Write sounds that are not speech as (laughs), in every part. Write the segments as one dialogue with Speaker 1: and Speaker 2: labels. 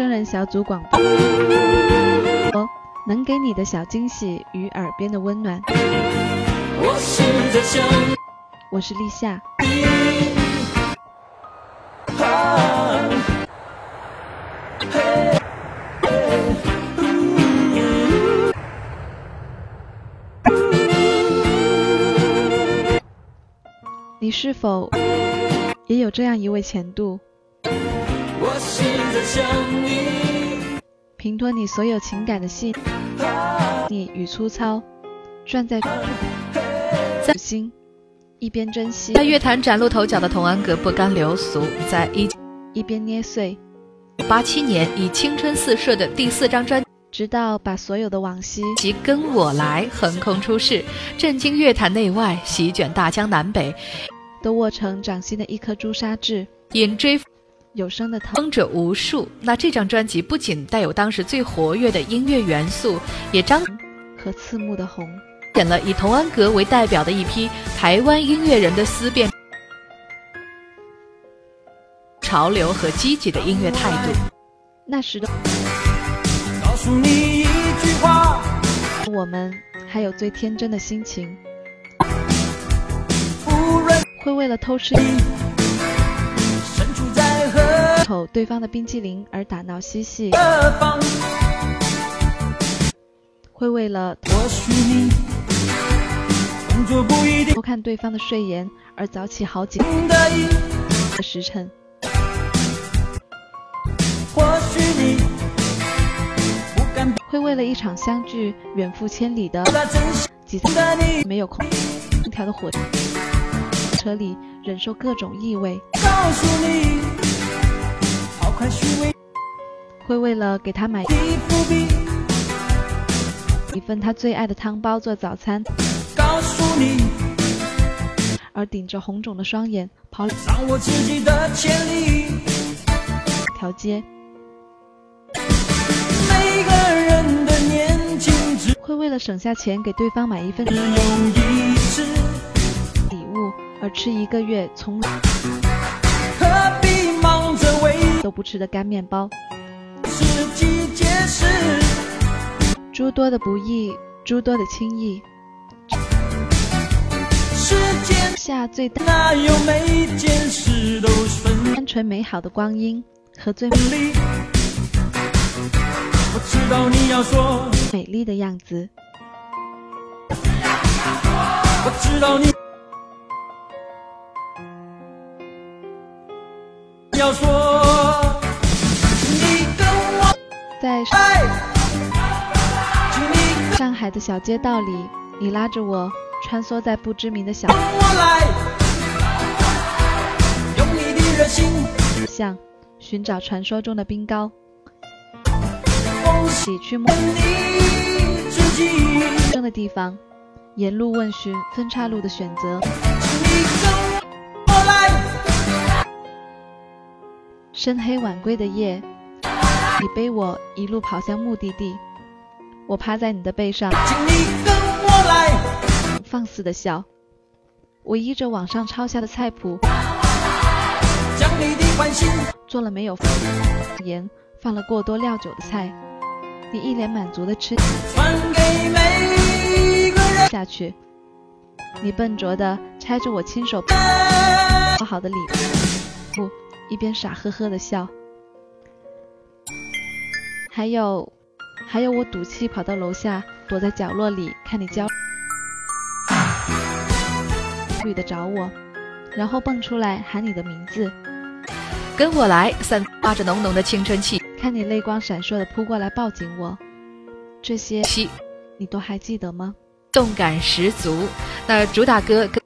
Speaker 1: 生人小组广播，哦，能给你的小惊喜与耳边的温暖。
Speaker 2: 我
Speaker 1: 是立夏。
Speaker 2: 你，
Speaker 1: 是否也有这样一位前度，
Speaker 2: 我试着想你，
Speaker 1: 凭托你所有情感的细腻与粗糙，攥在在心，一边珍惜，
Speaker 3: 在乐坛崭露头角的童安格不甘流俗，在一
Speaker 1: 一边捏碎，
Speaker 3: 八七年以青春四射的第四张专
Speaker 1: 直到把所有的往昔
Speaker 3: 及《跟我来》横空出世，震惊乐坛内外，席卷大江南北，
Speaker 1: 都握成掌心的一颗朱砂痣，
Speaker 3: 引追
Speaker 1: 有声的疼。
Speaker 3: 风者无数。那这张专辑不仅带有当时最活跃的音乐元素，也张
Speaker 1: 和刺目的红，
Speaker 3: 显了以童安格为代表的一批台湾音乐人的思辨、潮流和积极的音乐态度。
Speaker 1: 那时的
Speaker 2: 告诉你一句话，
Speaker 1: 我们还有最天真的心情，会为了偷吃口对方的冰激凌而打闹嬉戏，
Speaker 2: 个方，
Speaker 1: 会为了
Speaker 2: 或许你工作不一定
Speaker 1: 偷看对方的睡颜而早起好几，个时辰，
Speaker 2: 或许你不敢
Speaker 1: 会为了一场相聚远赴千里的几次，没有空调的火车里忍受各种异味，
Speaker 2: 告诉你，
Speaker 1: 会为了给他买一份他最爱的汤包做早餐
Speaker 2: 告诉你，
Speaker 1: 而顶着红肿的双眼跑两
Speaker 2: 掌握自己的潜力。
Speaker 1: 条街，
Speaker 2: 每个人的年轻只
Speaker 1: 会为了省下钱给对方买一份礼物而吃一个月从都不吃的干面包。诸多的不易，诸多的轻易，
Speaker 2: 世间
Speaker 1: 下最单
Speaker 2: 哪有每件事都顺
Speaker 1: 纯美好的光阴和最
Speaker 2: 利？我知道你要说，
Speaker 1: 美丽的样子。
Speaker 2: 我知道你要说，
Speaker 1: 上海的小街道里，你拉着我穿梭在不知名的小，巷，寻找传说中的冰糕，
Speaker 2: 奉献
Speaker 1: 一起去陌生的地方，沿路问询分岔路的选择，深黑晚归的夜，你背我一路跑向目的地，我趴在你的背上，
Speaker 2: 请你跟我来。
Speaker 1: 放肆的笑。我依着网上抄下的菜谱，
Speaker 2: 将你的欢心
Speaker 1: 做了没有盐、放了过多料酒的菜，你一脸满足的吃。下去。你笨拙的拆着我亲手包好的礼物，一边傻呵呵的笑。还有，还有我赌气跑到楼下，躲在角落里看你焦虑 (laughs) 的找我，然后蹦出来喊你的名字，
Speaker 3: 跟我来，散发着浓浓的青春气
Speaker 1: 看你泪光闪烁的扑过来抱紧我，这些
Speaker 3: 七，
Speaker 1: 你都还记得吗？
Speaker 3: 动感十足。那主打歌跟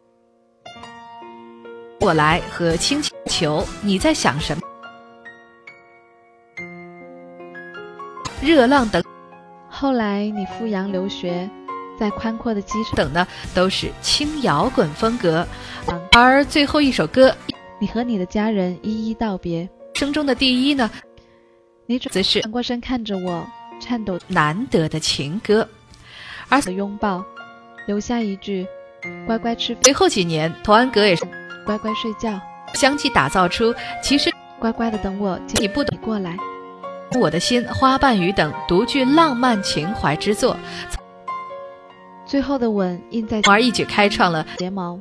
Speaker 3: 我来和轻轻球，你在想什么？热浪等。
Speaker 1: 后来你赴洋留学，在宽阔的机场，
Speaker 3: 等呢，都是轻摇滚风格。而最后一首歌，
Speaker 1: 你和你的家人一一道别，
Speaker 3: 生中的第一呢，
Speaker 1: 你转
Speaker 3: 则是
Speaker 1: 转过身看着我，颤抖。
Speaker 3: 难得的情歌。而
Speaker 1: 的拥抱，留下一句乖乖吃，
Speaker 3: 随后几年，童安格也是
Speaker 1: 乖乖睡觉，
Speaker 3: 相继打造出其实
Speaker 1: 乖乖的等我，
Speaker 3: 你不懂。
Speaker 1: 你过来。
Speaker 3: 我的心、花瓣雨等独具浪漫情怀之作，
Speaker 1: 最后的吻印在
Speaker 3: 而一举开创了
Speaker 1: 睫毛。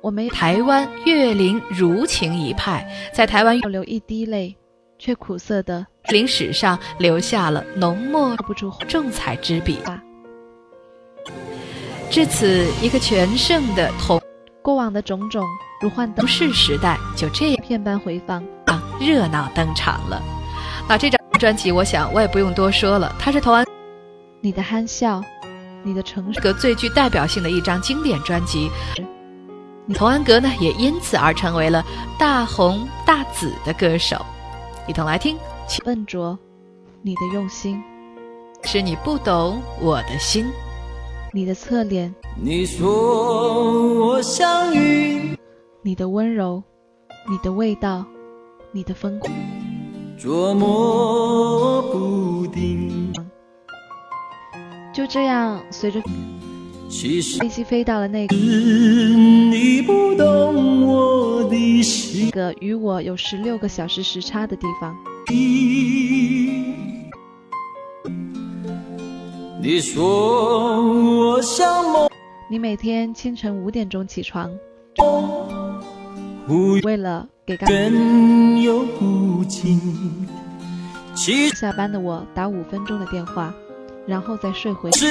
Speaker 1: 我没
Speaker 3: 台湾月林如情一派，在台湾
Speaker 1: 有流一滴泪，却苦涩的
Speaker 3: 岳林史上留下了浓墨
Speaker 1: 不出
Speaker 3: 重彩之笔。
Speaker 1: 话。
Speaker 3: 至此，一个全盛的同
Speaker 1: 过往的种种如幻灯
Speaker 3: 同世时代就这样
Speaker 1: 片般回放啊。
Speaker 3: 热闹登场了。那这张专辑，我想我也不用多说了，它是童安
Speaker 1: 你的憨笑，你的成熟，
Speaker 3: 个最具代表性的一张经典专辑。童安格呢，也因此而成为了大红大紫的歌手。一同来听，
Speaker 1: 笨拙，你的用心，
Speaker 3: 是你不懂我的心。
Speaker 1: 你的侧脸，
Speaker 2: 你说我像云，
Speaker 1: 你的温柔，你的味道，你的疯狂，
Speaker 2: 捉摸不定。
Speaker 1: 就这样随着
Speaker 2: 其实
Speaker 1: 飞机飞到了那个
Speaker 2: 你不懂我的心。
Speaker 1: 个与我有十六个小时时差的地方。
Speaker 2: 你说我像梦，
Speaker 1: 你每天清晨五点钟起床，为了给刚
Speaker 2: 远又不近。其实
Speaker 1: 下班的我打五分钟的电话，然后再睡回去。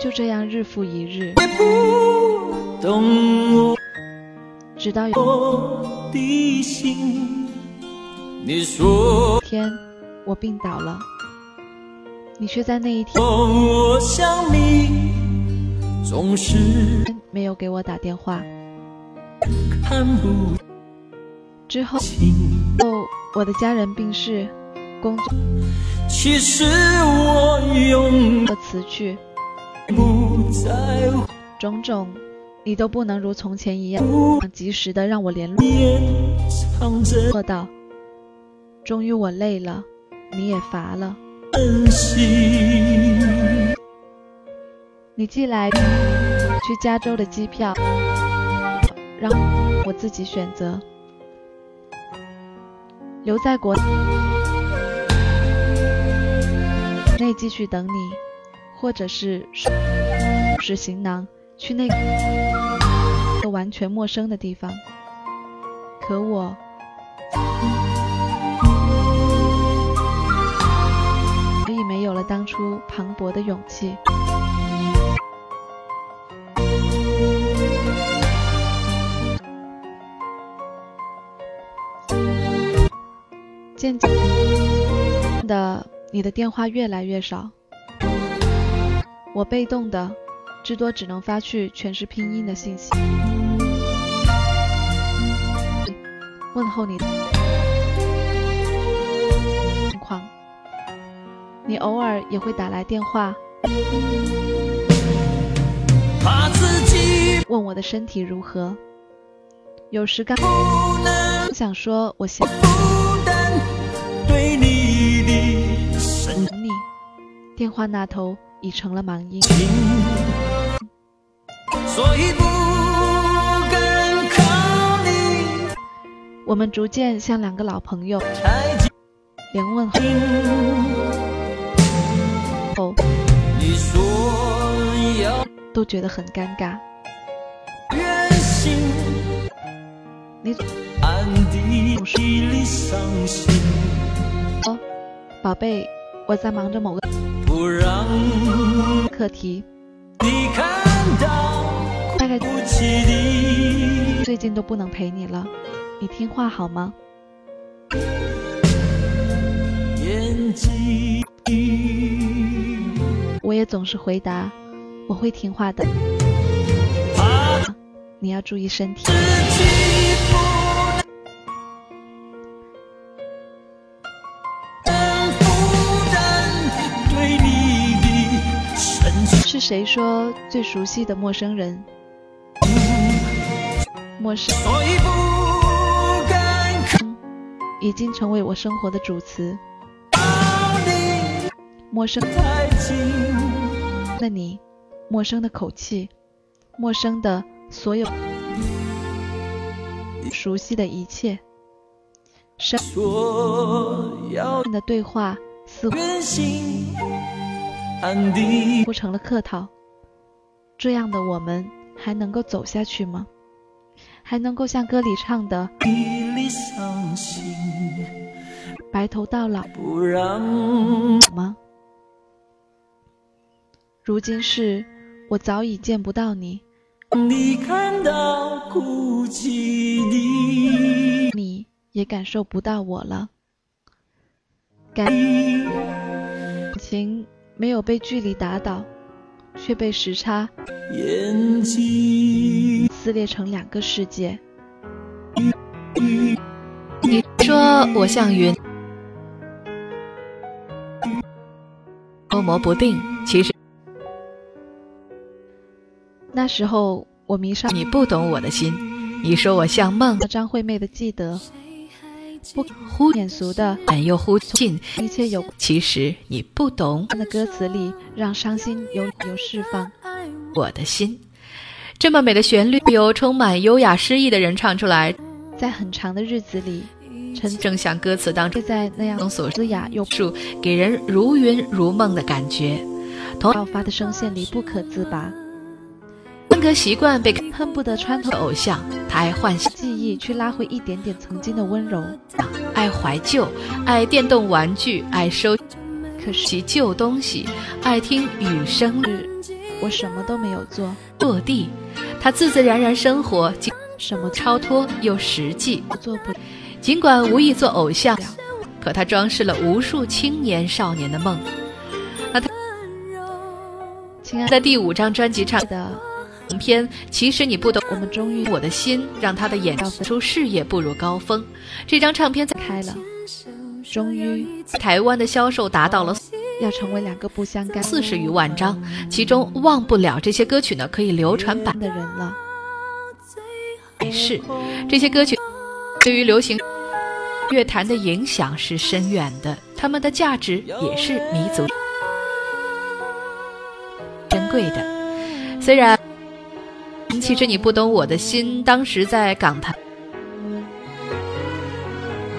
Speaker 1: 就这样日复一日，直到有
Speaker 2: 我的心。你说
Speaker 1: 一天我病倒了，你却在那一天
Speaker 2: 我想你，总是
Speaker 1: 没有给我打电话。
Speaker 2: 看不
Speaker 1: 之后，
Speaker 2: 清。
Speaker 1: 后我的家人病逝，工作
Speaker 2: 其实我
Speaker 1: 辞去，
Speaker 2: 不在乎
Speaker 1: 种种，你都不能如从前一样及时的让我联络到。终于我累了，你也乏了。你寄来去加州的机票，让我自己选择留在国内继续等你，或者是收拾行囊去那个完全陌生的地方。可我所以没有了当初磅礴的勇气。渐渐的，你的电话越来越少，我被动的，至多只能发去全是拼音的信息，问候你的情况。你偶尔也会打来电话，问我的身体如何。有时刚
Speaker 2: 不
Speaker 1: 想说我想电话那头已成了忙音。
Speaker 2: 所以不敢靠你
Speaker 1: 我们逐渐像两个老朋友，连问候
Speaker 2: 你说要
Speaker 1: 都觉得很尴尬。
Speaker 2: 远行，
Speaker 1: 你
Speaker 2: 暗地里伤心，
Speaker 1: 说，宝贝，我在忙着某个
Speaker 2: 不让
Speaker 1: 课题，
Speaker 2: 你看到
Speaker 1: 大概
Speaker 2: 不起的
Speaker 1: 最近都不能陪你了，你听话好吗？
Speaker 2: 眼睛。
Speaker 1: 我也总是回答，我会听话的，
Speaker 2: 怕
Speaker 1: 你要注意身体。谁说最熟悉的陌生人？陌生已经成为我生活的主词。
Speaker 2: 你
Speaker 1: 陌生
Speaker 2: 太近。
Speaker 1: 的你，陌生的口气，陌生的所有，熟悉的一切，生的对话似乎不成了客套。这样的我们还能够走下去吗？还能够像歌里唱的“白头到老”吗？如今是我早已见不到你，你也感受不到我了。感情没有被距离打倒，却被时差撕裂成两个世界。
Speaker 3: 你说我像云，捉摸不定，其实。
Speaker 1: 那时候我迷上
Speaker 3: 你，不懂我的心。你说我像梦，
Speaker 1: 张惠妹的记得，不忽眼俗的，
Speaker 3: 但又忽近，
Speaker 1: 一切有。
Speaker 3: 其实你不懂。
Speaker 1: 的歌词里，让伤心有有释放。
Speaker 3: 我的心，这么美的旋律，由充满优雅诗意的人唱出来。
Speaker 1: 在很长的日子里，陈
Speaker 3: 正像歌词当中
Speaker 1: 在那样
Speaker 3: 所
Speaker 1: 嘶哑又
Speaker 3: 述，给人如云如梦的感觉。同
Speaker 1: 爆发的声线里不可自拔。
Speaker 3: 风格习惯被
Speaker 1: 恨不得穿透
Speaker 3: 偶像，他爱幻想
Speaker 1: 记忆，去拉回一点点曾经的温柔。
Speaker 3: 爱怀旧，爱电动玩具，爱收
Speaker 1: 可
Speaker 3: 其旧东西，爱听雨声。
Speaker 1: 我什么都没有做，
Speaker 3: 落地，他自自然然生活，
Speaker 1: 什么
Speaker 3: 超脱又实际。
Speaker 1: 做不，
Speaker 3: 尽管无意做偶像，可他装饰了无数青年少年的梦。那他，
Speaker 1: 亲爱的，
Speaker 3: 在第五张专辑唱
Speaker 1: 的。
Speaker 3: 篇其实你不懂，
Speaker 1: 我们终于
Speaker 3: 我的心让他的演出事业步入高峰。这张唱片
Speaker 1: 开了，终于
Speaker 3: 台湾的销售达到了
Speaker 1: 要成为两个不相干
Speaker 3: 四十余万张，其中忘不了这些歌曲呢可以流传版
Speaker 1: 的人了。
Speaker 3: 是这些歌曲对于流行乐坛的影响是深远的，他们的价值也是弥足珍贵的。虽然。其实你不懂我的心，当时在港台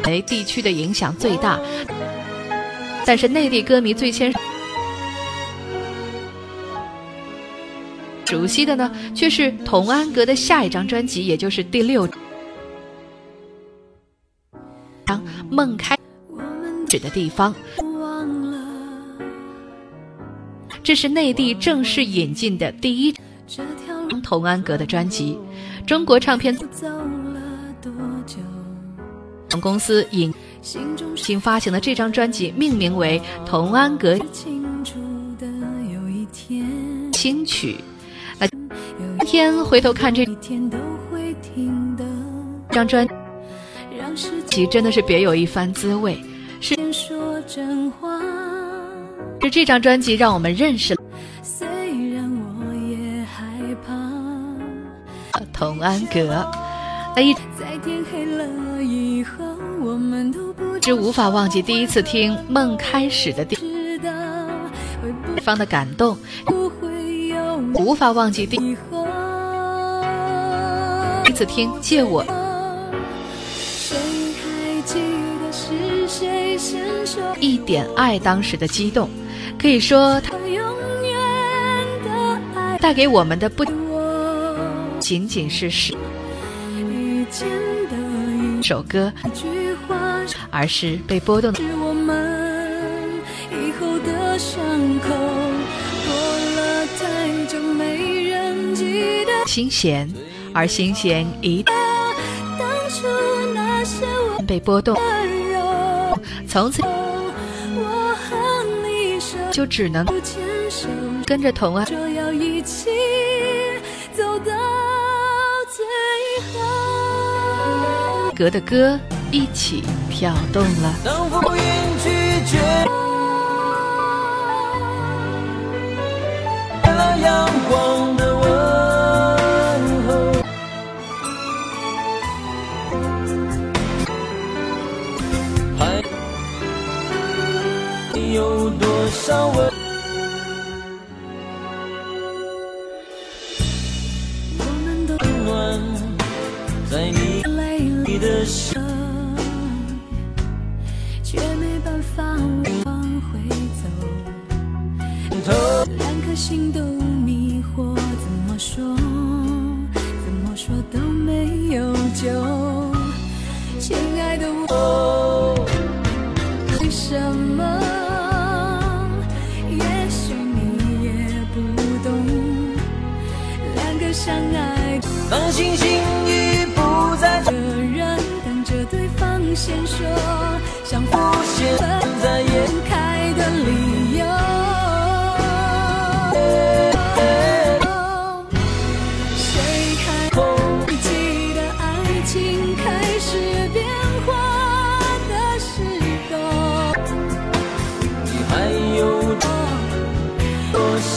Speaker 3: 哎地区的影响最大，但是内地歌迷最先熟悉的呢，却是童安格的下一张专辑，也就是第六张《梦开始的地方》，这是内地正式引进的第一。童安格的专辑，中国唱片公司引新发行的这张专辑命名为《童安格新曲》。那今天回头看这张专辑，真的是别有一番滋味。是是这张专辑让我们认识了。童安格，那一直无法忘记第一次听《梦开始的地方》的感动，无法忘记第一次听《借我》，一点爱当时的激动，可以说他带给我们的不。仅仅是是首歌，而是被波动的。心弦，而心弦一被波动，从此就只能跟着童安。格的歌一起跳动了。能否拒绝了阳光的问候？还有多少问？
Speaker 2: 的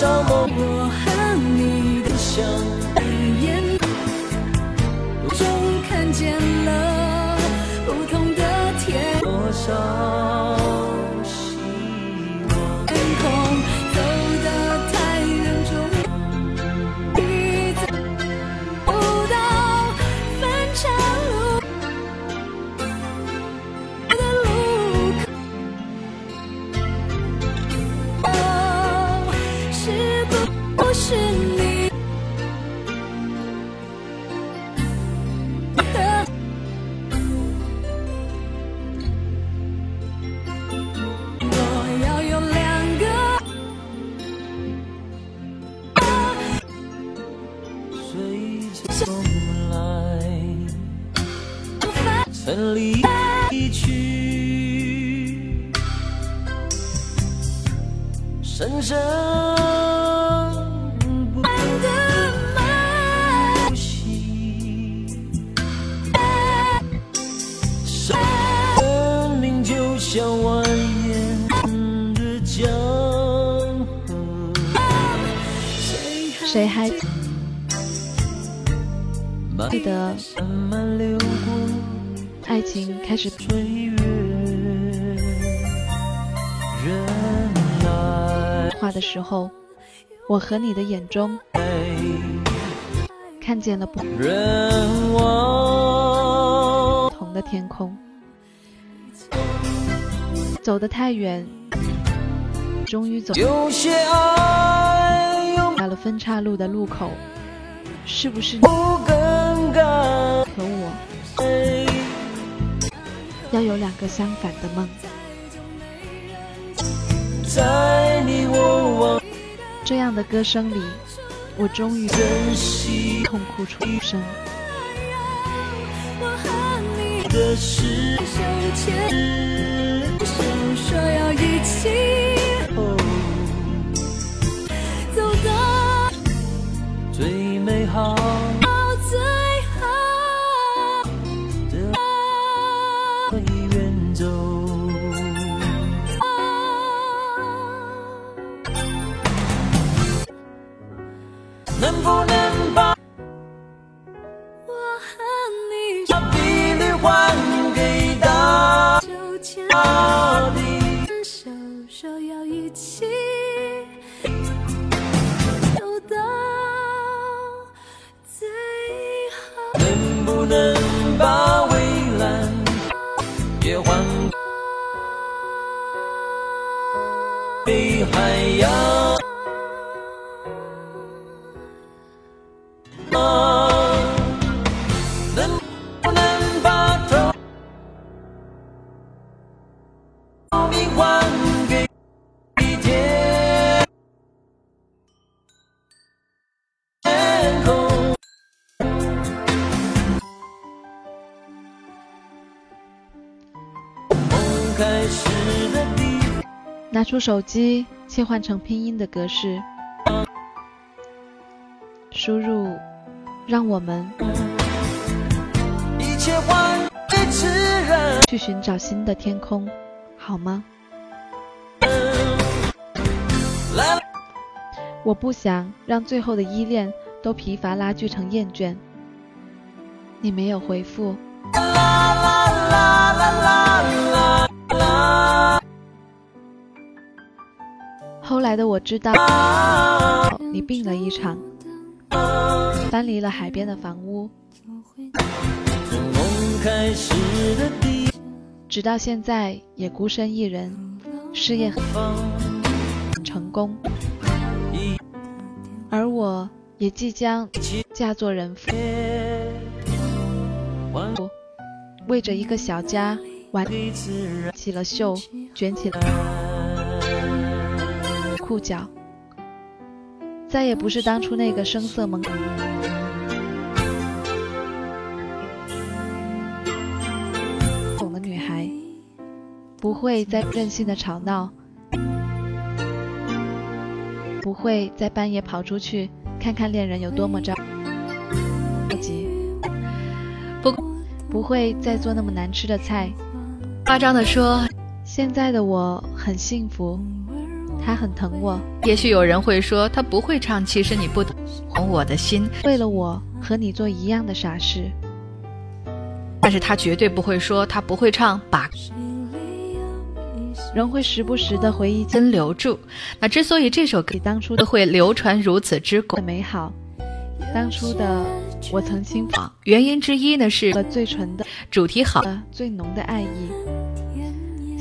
Speaker 4: 我和你的
Speaker 1: 笑？开始
Speaker 2: 岁月，人来
Speaker 1: 变化的时候，我和你的眼中看见了不同的天空。走得太远，终于走到了分岔路的路口，是不是你
Speaker 2: 不更改。
Speaker 1: 和我要有两个相反的梦？
Speaker 2: 在你我忘
Speaker 1: 这样的歌声里，我终于
Speaker 2: 珍惜
Speaker 1: 痛哭出声。
Speaker 4: 我和你
Speaker 2: 的事
Speaker 4: 手牵手，说要一起
Speaker 2: 能不能开始的地。
Speaker 1: 拿出手机，切换成拼音的格式，输入“让我们
Speaker 2: 一切还给自然。
Speaker 1: 去寻找新的天空”，好吗？我不想让最后的依恋都疲乏拉锯成厌倦。你没有回复，
Speaker 2: 啦啦啦啦啦
Speaker 1: 后来的我知道你病了一场，搬离了海边的房屋，直到现在也孤身一人，事业很，成功，而我也即将嫁做人妇，为着一个小家挽起了袖，卷起了裤脚，再也不是当初那个声色懵懂的女孩，不会再任性的吵闹，不会在半夜跑出去看看恋人有多么着急，
Speaker 3: 不
Speaker 1: 不会再做那么难吃的菜。
Speaker 3: 夸张的说，
Speaker 1: 现在的我很幸福，他很疼我，
Speaker 3: 也许有人会说他不会唱，其实你不懂我的心，
Speaker 1: 为了我和你做一样的傻事。
Speaker 3: 但是他绝对不会说他不会唱，把
Speaker 1: 仍会时不时的回忆起
Speaker 3: 根留住。那之所以这首歌
Speaker 1: 当初
Speaker 3: 都会流传如此之广，
Speaker 1: 美好，当初的我曾轻放
Speaker 3: 原因之一呢是
Speaker 1: 了最纯的、
Speaker 3: 主题好，
Speaker 1: 最浓的爱意。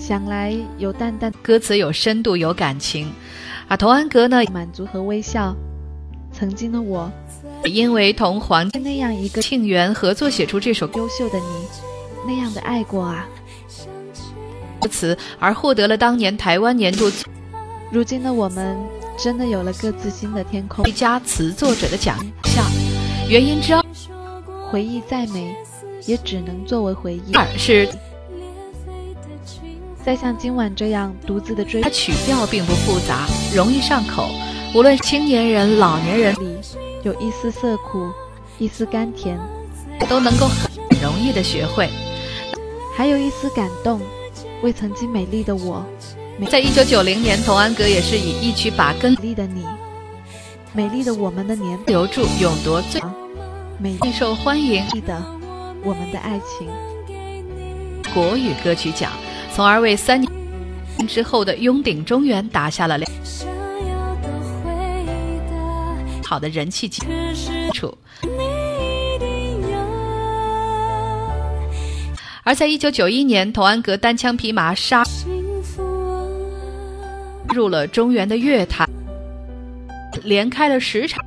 Speaker 1: 想来有淡淡
Speaker 3: 歌词有深度有感情，而童安格呢，
Speaker 1: 满足和微笑。曾经的我，
Speaker 3: 因为同黄
Speaker 1: 那样一个
Speaker 3: 庆元合作写出这首
Speaker 1: 优秀的你，那样的爱过啊。
Speaker 3: 歌词，而获得了当年台湾年度
Speaker 1: 如今的我们，真的有了各自新的天空
Speaker 3: 最。佳词作者的奖项。原因之二
Speaker 1: 回忆再美，也只能作为回忆。
Speaker 3: 二是
Speaker 1: 再像今晚这样独自的追
Speaker 3: 它曲调并不复杂，容易上口，无论青年人、老年人
Speaker 1: 里，有一丝涩苦，一丝甘甜，
Speaker 3: 都能够很容易的学会。
Speaker 1: 还有一丝感动，为曾经美丽的我，
Speaker 3: 在一九九零年，童安格也是以一曲把根美
Speaker 1: 丽的你，美丽的我们的年
Speaker 3: 留住，勇夺最
Speaker 1: 美
Speaker 3: 最受欢迎
Speaker 1: 丽的我们的爱情。
Speaker 3: 国语歌曲奖，从而为三年之后的拥顶中原打下了良
Speaker 4: 想要的回答，
Speaker 3: 好的人气基础。
Speaker 4: 你一定要。
Speaker 3: 而在一九九一年，童安格单枪匹马杀入了中原的乐坛，连开了十场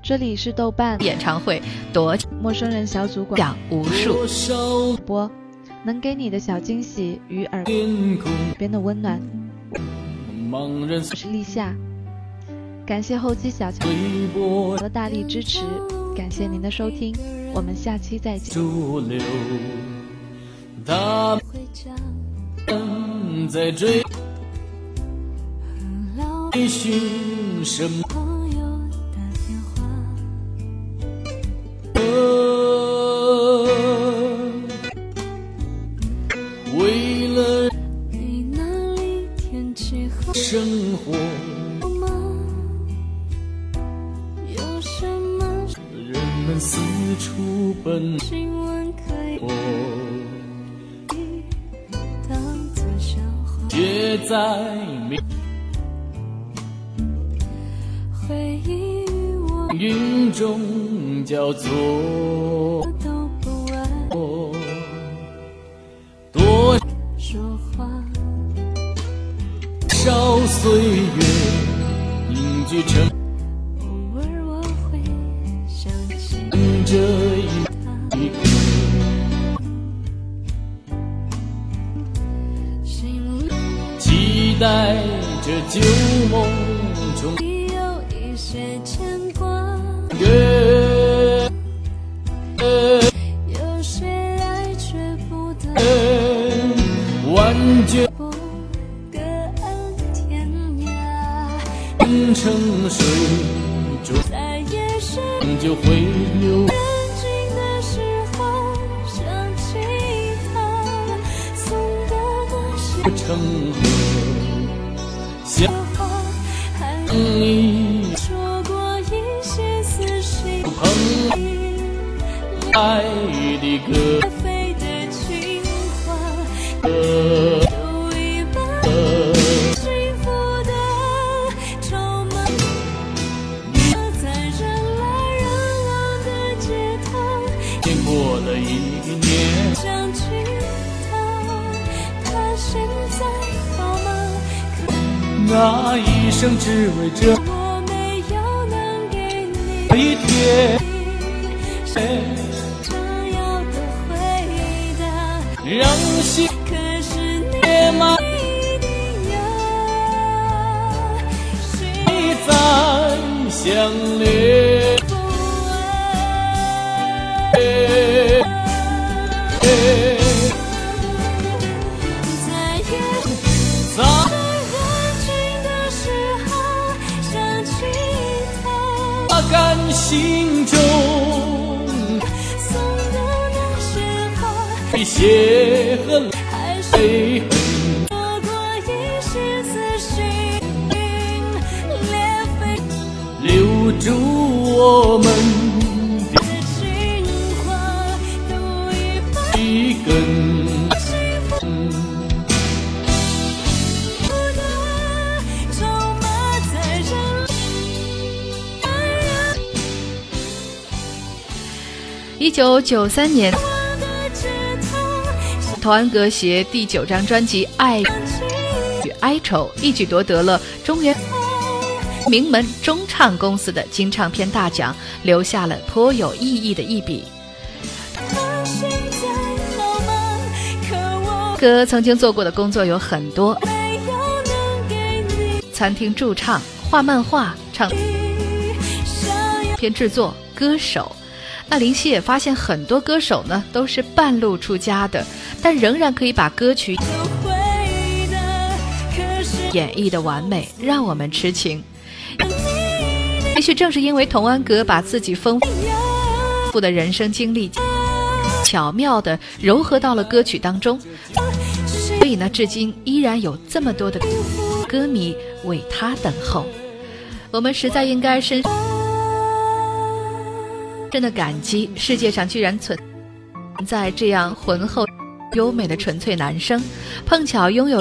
Speaker 1: 这里是豆瓣
Speaker 3: 演唱会，夺
Speaker 1: 陌生人小组广
Speaker 3: 奖无数。
Speaker 1: 播，能给你的小惊喜与耳，边的温暖。
Speaker 2: 茫然
Speaker 1: 我是立夏，感谢后期小乔的大力支持，感谢您的收听，我们下期再见。
Speaker 2: 他
Speaker 4: 回家
Speaker 2: 们在追
Speaker 4: 老
Speaker 2: 寻什么？多
Speaker 4: 说话，
Speaker 2: 少岁月凝聚成
Speaker 4: 偶尔我会想起
Speaker 2: 这一刻，
Speaker 4: 心
Speaker 2: 期待着旧梦中。成水中，
Speaker 4: 在夜深
Speaker 2: 就会流。
Speaker 4: 安静的时候想起他送的那些
Speaker 2: 成河，想
Speaker 4: 话，还
Speaker 2: 你
Speaker 4: 说过一些撕心
Speaker 2: 朋爱的歌，
Speaker 4: 飞的情话，
Speaker 2: 那一生只为这
Speaker 4: 我没有能给你
Speaker 2: 一天，
Speaker 4: 想要的回答，
Speaker 2: 让心
Speaker 4: 可是你
Speaker 2: 野马
Speaker 4: 一定要幸
Speaker 2: 再相恋。
Speaker 4: 福
Speaker 2: 心中，
Speaker 4: 送的那些话，
Speaker 2: 被血和
Speaker 4: 还是
Speaker 2: 泪
Speaker 4: 错过一心裂肺
Speaker 2: 留住我们
Speaker 3: 九九三年，
Speaker 4: 我的指头，
Speaker 3: 童安格携第九张专辑《爱与哀愁》一举夺得了中原名门中唱公司的金唱片大奖，留下了颇有意义的一笔。
Speaker 4: 他现在好吗？可我
Speaker 3: 哥曾经做过的工作有很多：餐厅驻唱、画漫画、唱片制作、歌手。那林夕也发现很多歌手呢都是半路出家的，但仍然可以把歌曲，演绎的完美，让我们痴情。也许正是因为童安格把自己丰富的人生经历巧妙地糅合到了歌曲当中，所以呢，至今依然有这么多的歌迷为他等候。我们实在应该深深的感激，世界上居然存在这样浑厚、优美的纯粹男生，碰巧拥有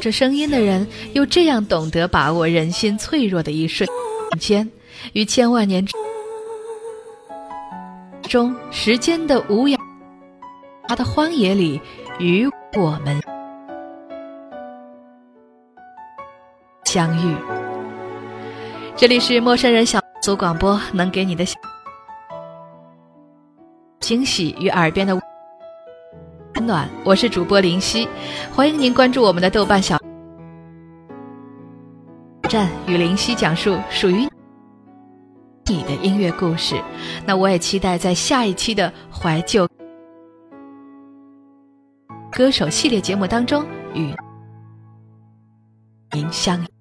Speaker 3: 这声音的人，又这样懂得把握人心脆弱的一瞬间，于千万年中时间的无涯他的荒野里，与我们相遇。这里是陌生人小组广播，能给你的惊喜与耳边的温暖。我是主播林夕，欢迎您关注我们的豆瓣小站，与林夕讲述属于你的音乐故事。那我也期待在下一期的怀旧歌手系列节目当中与您相遇。